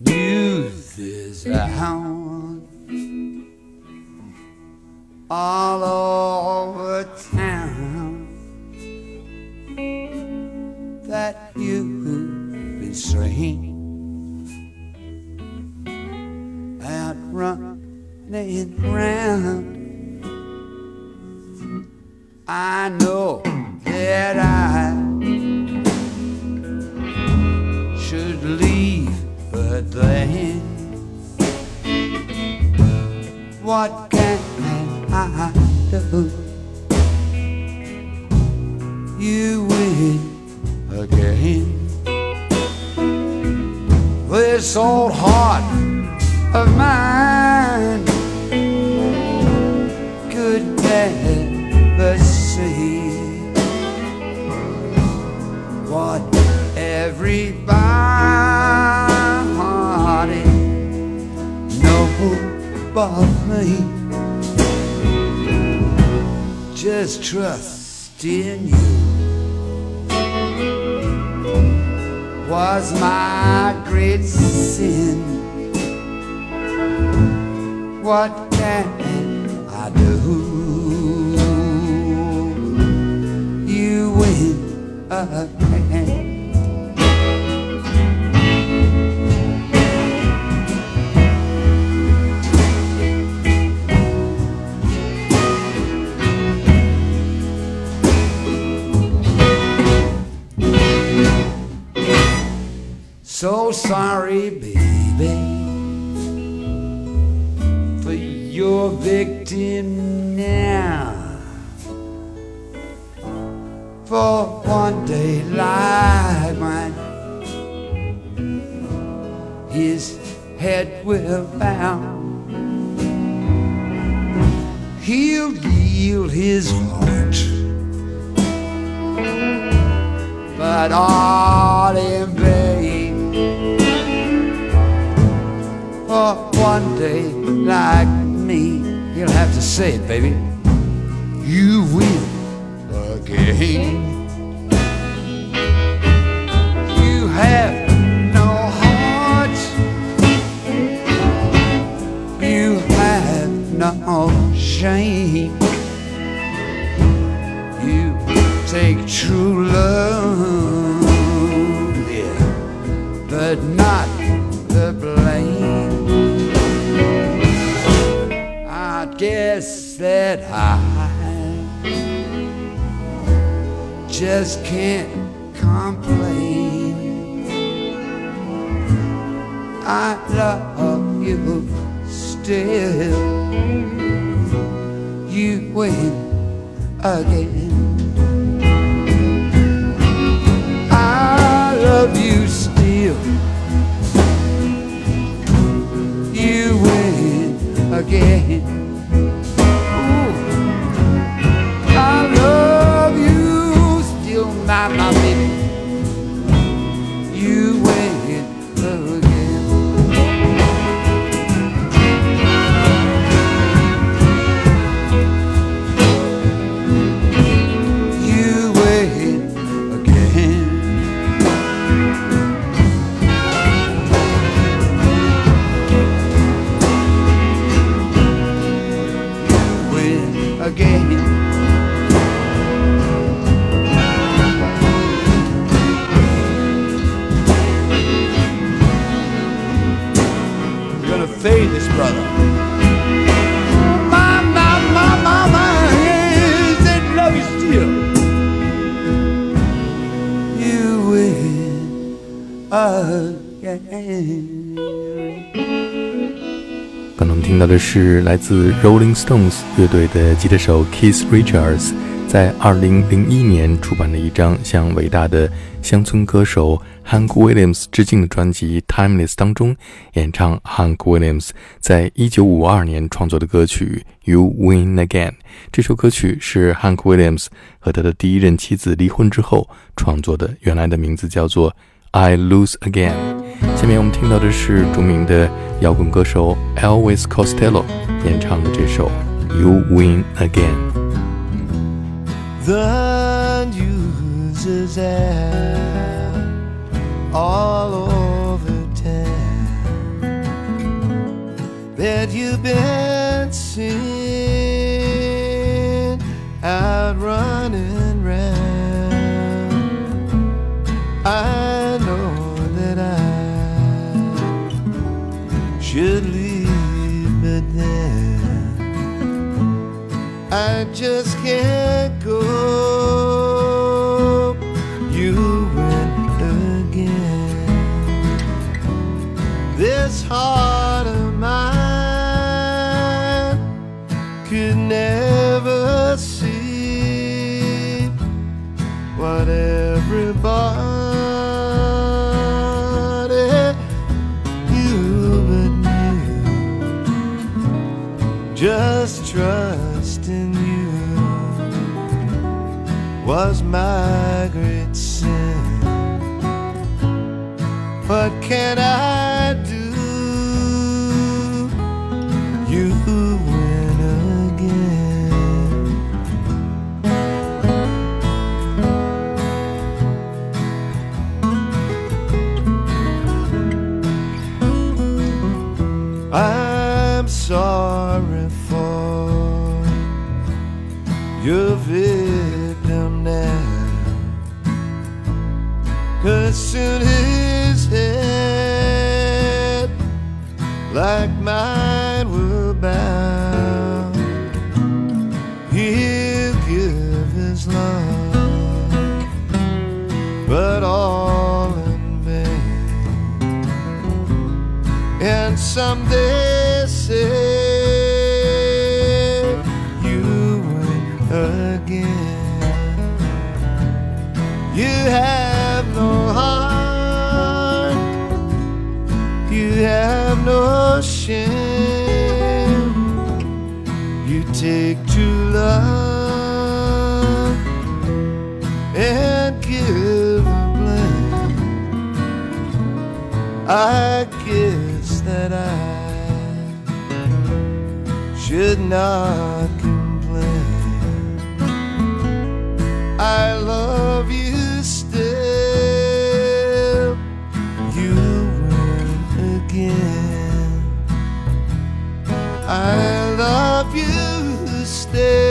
News is a out all over town that you've been straying out running round. I know what can I do? You win again. This old heart of mine could never see what everybody me. Just trust in you was my great sin. What can I do? You win sorry, baby, for your victim now. For one day like mine, his head will bow. He'll yield his heart, but all in One day like me, you'll have to say it, baby. You win again. You have no heart. You have no shame. You take true love, guess that I just can't complain. I love you still. You win again. I love you still. You win again. My, my baby. 的是来自 Rolling Stones 乐队的吉他手 Keith Richards 在2001年出版的一张向伟大的乡村歌手 Hank Williams 致敬的专辑《Timeless》当中演唱 Hank Williams 在1952年创作的歌曲《You Win Again》。这首歌曲是 Hank Williams 和他的第一任妻子离婚之后创作的，原来的名字叫做 I Lose Again。下面我们听到的是着名的摇滚歌手 Elvis Costello 演唱的这首《You Win Again》。 The news is out all over town that you've been seen out running Should leave, but then I just can't go. You went again. This heart of mine could never see what everybody trust in you was my great sin. What can I love, but all in vain. And someday say you win again. You have I guess that I should not complain. I love you still. You win again. I love you still.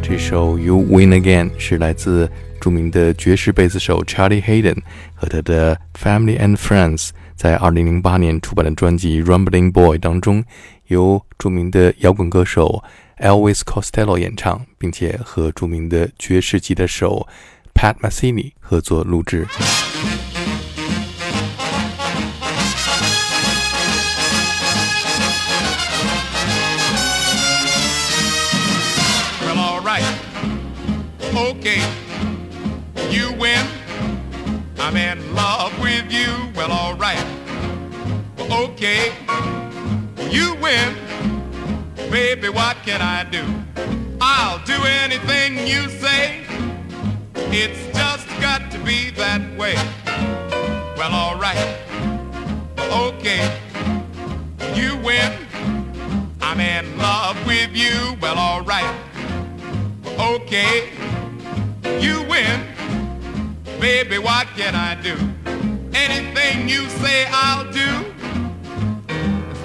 这首《You Win Again》是来自著名的爵士贝斯手 Charlie Hayden 和他的 Family and Friends 在2008年出版的专辑《Rumbling Boy》当中，由著名的摇滚歌手 Elvis Costello 演唱，并且和著名的爵士吉他手 Pat Metheny 合作录制。You win. Baby, what can I do? I'll do anything you say. It's just got to be that way. Well, all right. Okay. You win. I'm in love with you. Well, all right. Okay. You win. Baby, what can I do? Anything you say, I'll do.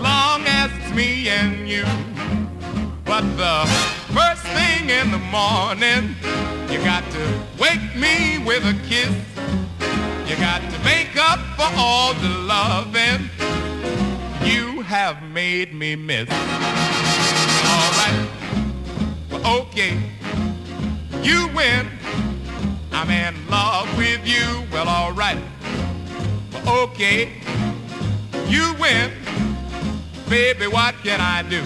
Long as it's me and you. But the first thing in the morning, you got to wake me with a kiss. You got to make up for all the loving you have made me miss. All right. Well, okay. You win. I'm in love with you. Well, all right. Well, okay. You win. Baby, what can I do?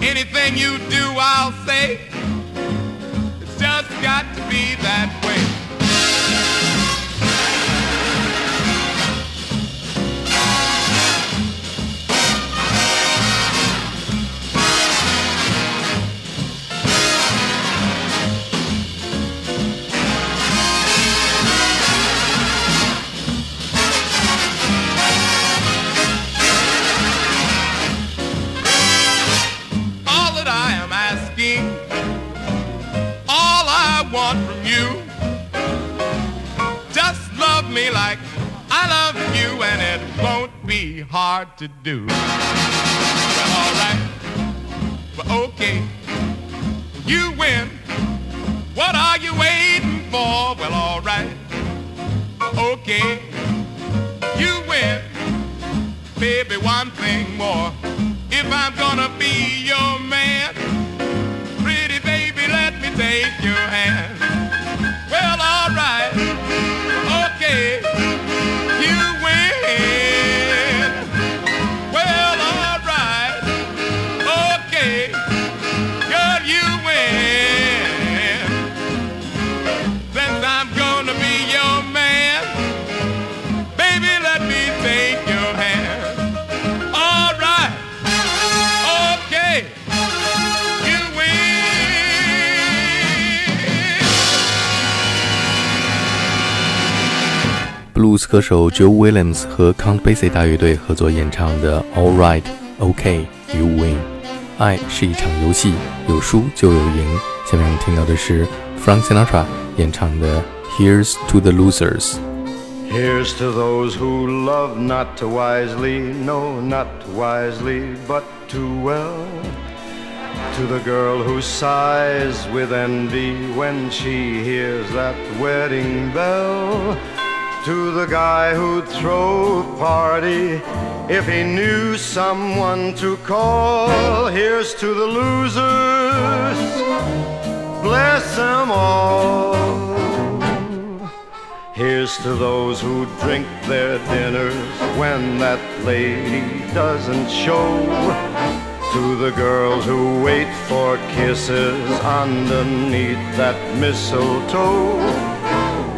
Anything you do, I'll say. It's just got to be that way. Hard to do. Well, alright, but okay, you win. What are you waiting for? Well, alright, okay, you win. Baby, one thing more. If I'm gonna be your man, pretty baby, let me take your hand. Well, alright, okay, blues 歌手 Joe Williams 和 Count Basie 大乐队合作演唱的《All Right OK You Win》。爱是一场游戏，有输就有赢。下面我们听到的是 Frank Sinatra 演唱的《Here's to the Losers》。 Here's to those who love not too wisely, no, not wisely, but too well. To the girl who sighs with envy when she hears that wedding bell. To the guy who'd throw a party if he knew someone to call. Here's to the losers, bless them all. Here's to those who drink their dinners when that lady doesn't show. To the girls who wait for kisses underneath that mistletoe.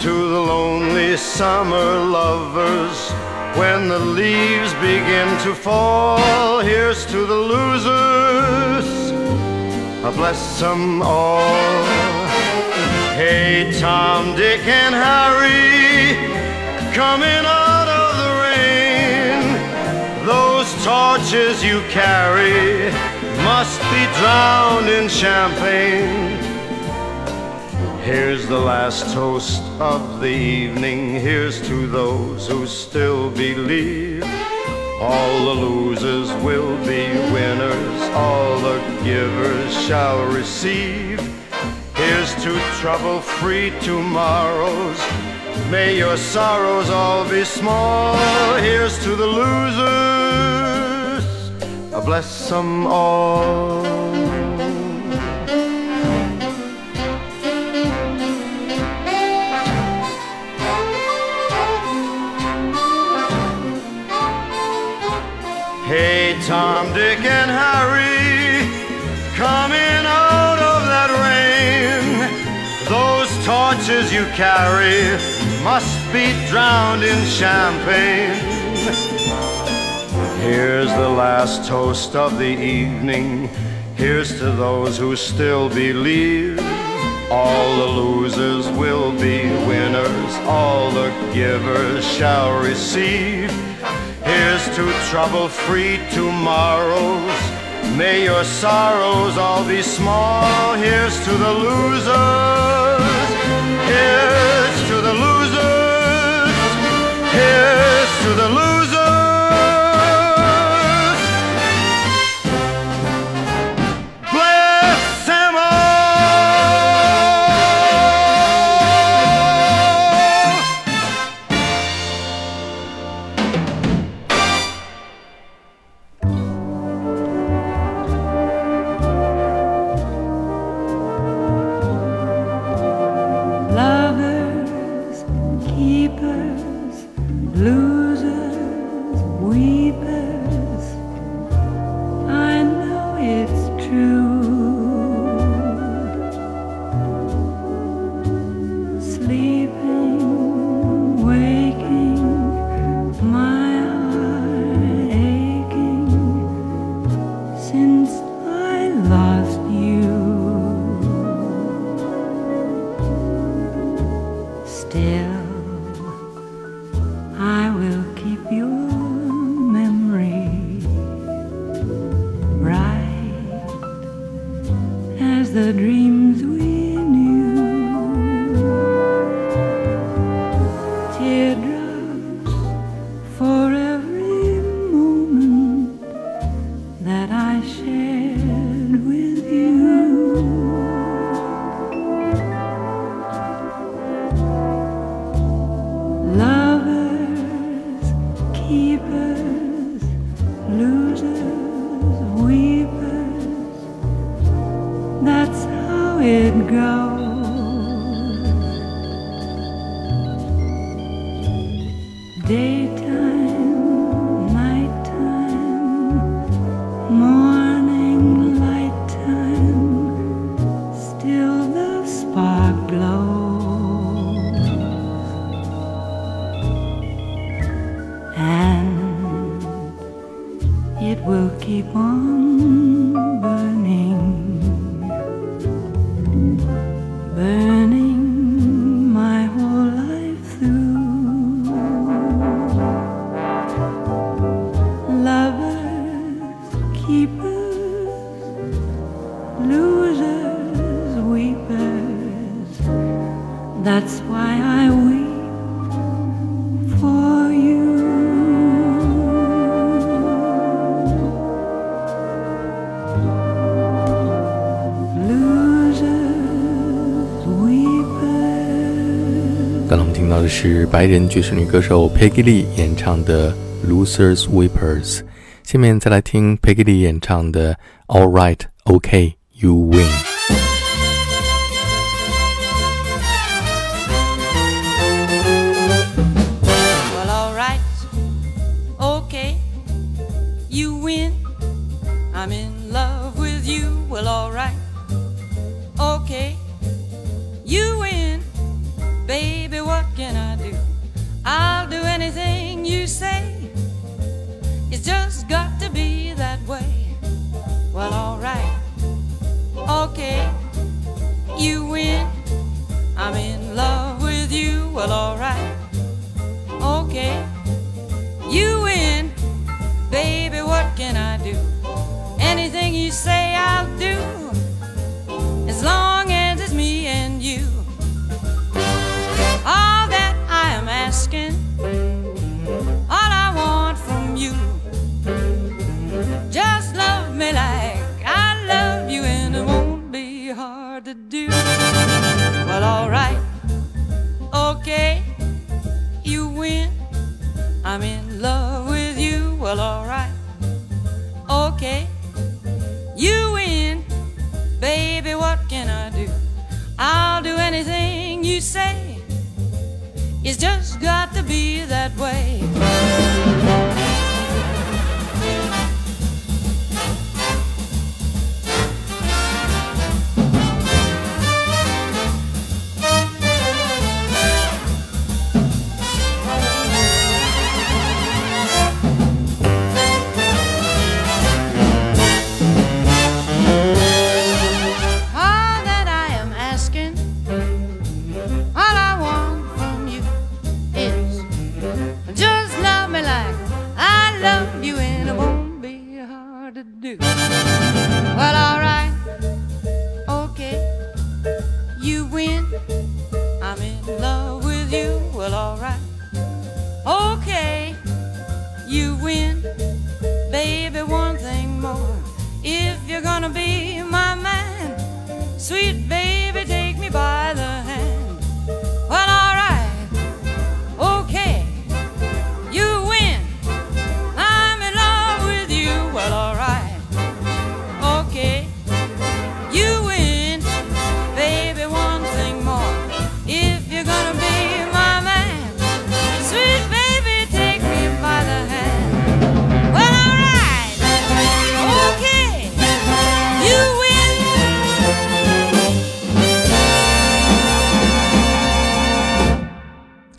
To the lonely summer lovers when the leaves begin to fall. Here's to the losers, I bless them all. Hey, Tom, Dick, and Harry, coming out of the rain. Those torches you carry must be drowned in champagne. Here's the last toast of the evening. Here's to those who still believe. All the losers will be winners. All the givers shall receive. Here's to trouble free tomorrows. May your sorrows all be small. Here's to the losers. Bless them all. Hey, Tom, Dick, and Harry, coming out of that rain. Those torches you carry must be drowned in champagne. Here's the last toast of the evening. Here's to those who still believe. All the losers will be winners. All the givers shall receive. Here's to trouble-free tomorrows. May your sorrows all be small. Here's to the losers. Here's to the losers. Here's to the losers. 是白人爵士女歌手 Peggy Lee 演唱的《Losers Weepers》，下面再来听 Peggy Lee 演唱的《All Right OK You Win》。you say it's just got to be that way. to win. Baby, one thing more. If you're gonna be my man, sweet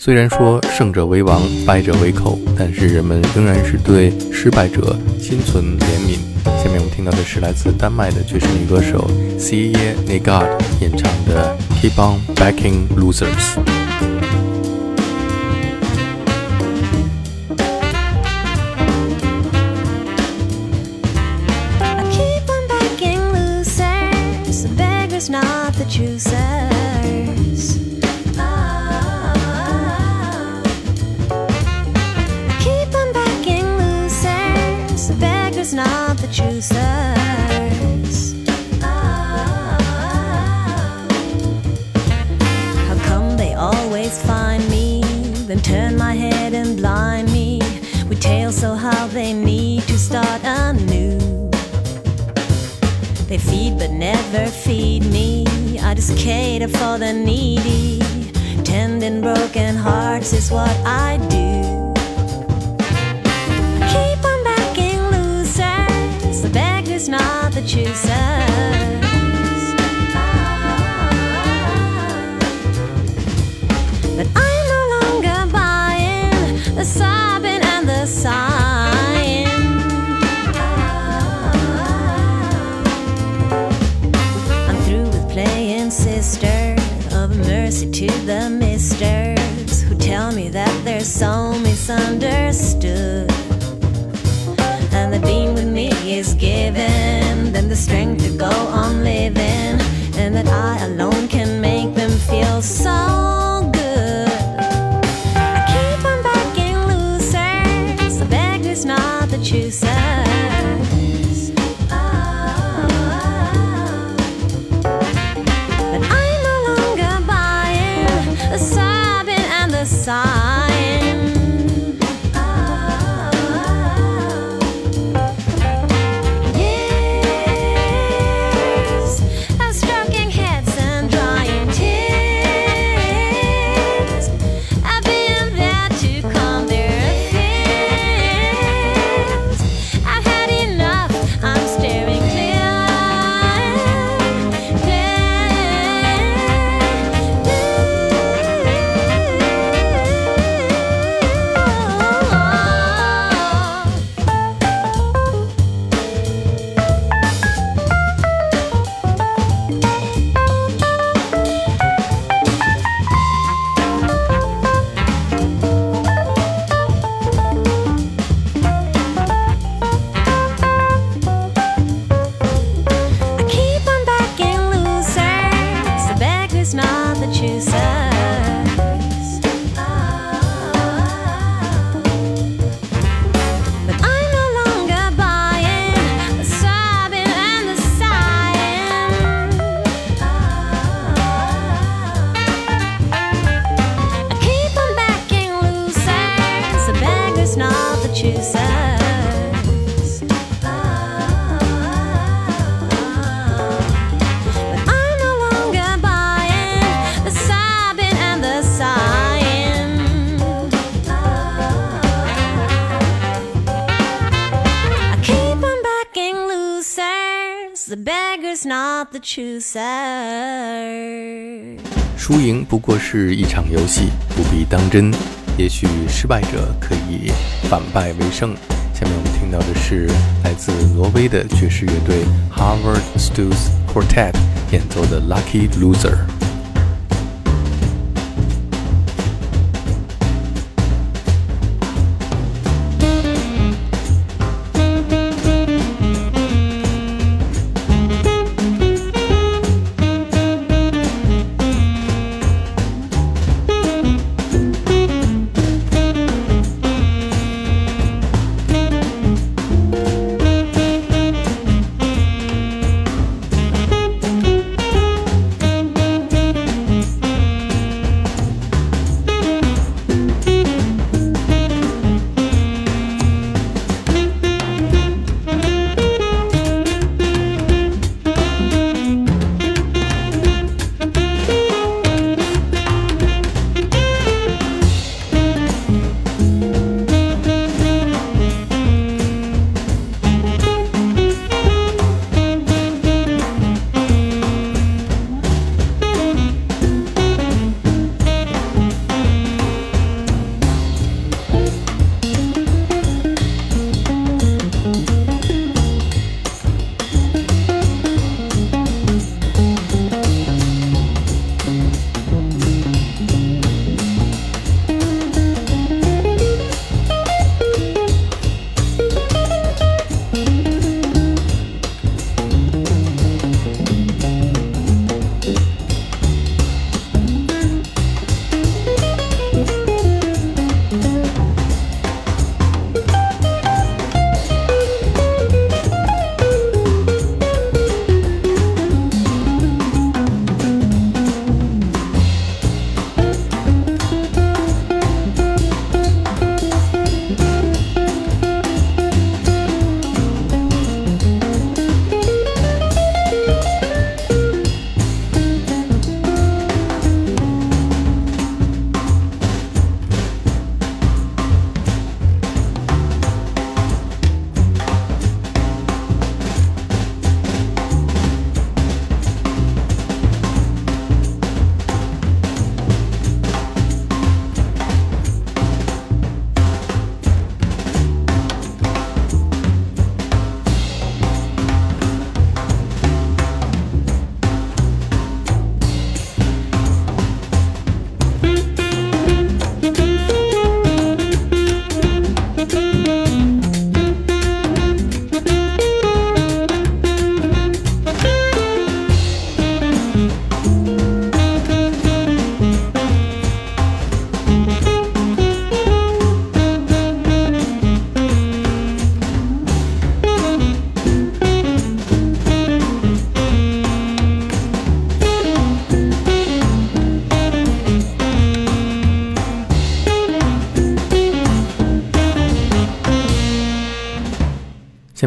虽然说胜者为王，败者为寇，但是人们仍然是对失败者心存怜悯。下面我们听到的是来自丹麦的爵士女歌手 Cee n e g a r d 演唱的《Keep On Backing Losers》。Keep on backing losers. Beggar's not the. care for the needy. Tending broken hearts is what I do. Keep on backing losers, the beggar's not the chooser. Living and that I alone to say。输赢不过是一场游戏，不必当真。也许失败者可以反败为胜。下面我们听到的是来自挪威的爵士乐队 Harvard Stu's Quartet 演奏的《Lucky Loser》。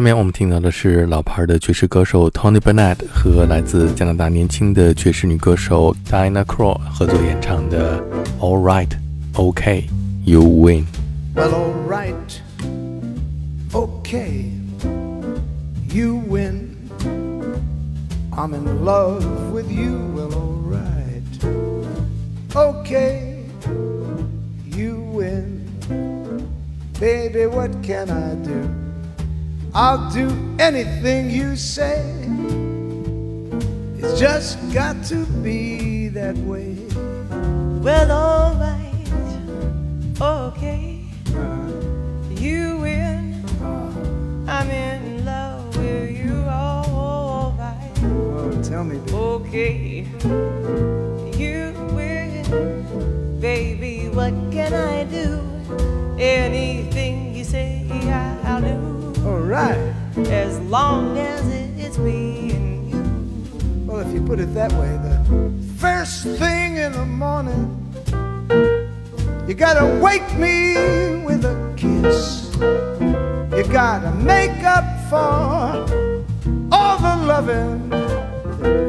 下面我们听到的是老牌的爵士歌手 Tony Bennett 和来自加拿大年轻的爵士女歌手 Diana Krall 合作演唱的 All Right, OK, You Win。 Well, all right, okay, you win. I'm in love with you. Well, all right, okay, you win. Baby, what can I do? I'll do anything you say. It's just got to be that way. Well, alright, okay, you win. Uh-huh. I'm in love with you, oh, alright, Oh, tell me, baby. okay, long as it's me and you. Well, if you put it that way, the first thing in the morning, you gotta wake me with a kiss. You gotta make up for all the loving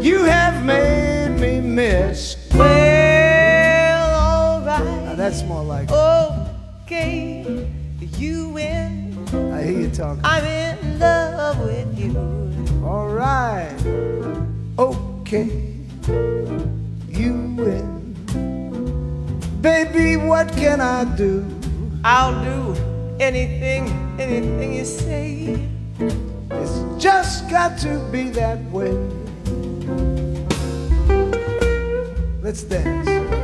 you have made me miss. Well, alright. Now that's more like Okay, you win. I hear you talking. I'm in love with you. All right, okay, you win. Baby, what can I do? I'll do anything, anything you say. It's just got to be that way. Let's dance.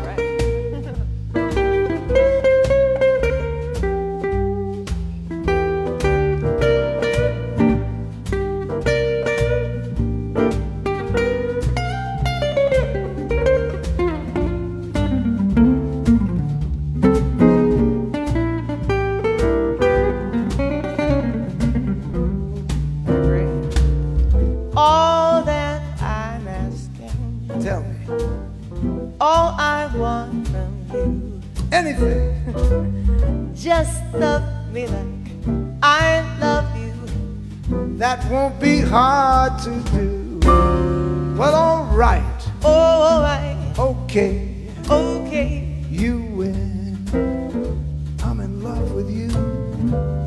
Okay, okay. you win. I'm in love with you.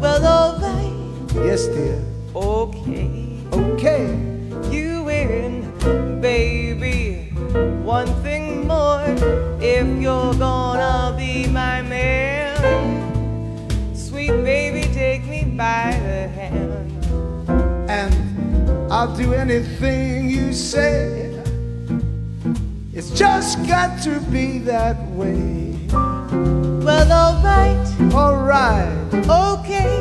Well, alright, Yes, dear. okay. Okay. You win, baby. One thing more, if you're gonna be my man, sweet baby, take me by the hand. and I'll do anything got to be that way. Well, alright, Alright, okay, okay,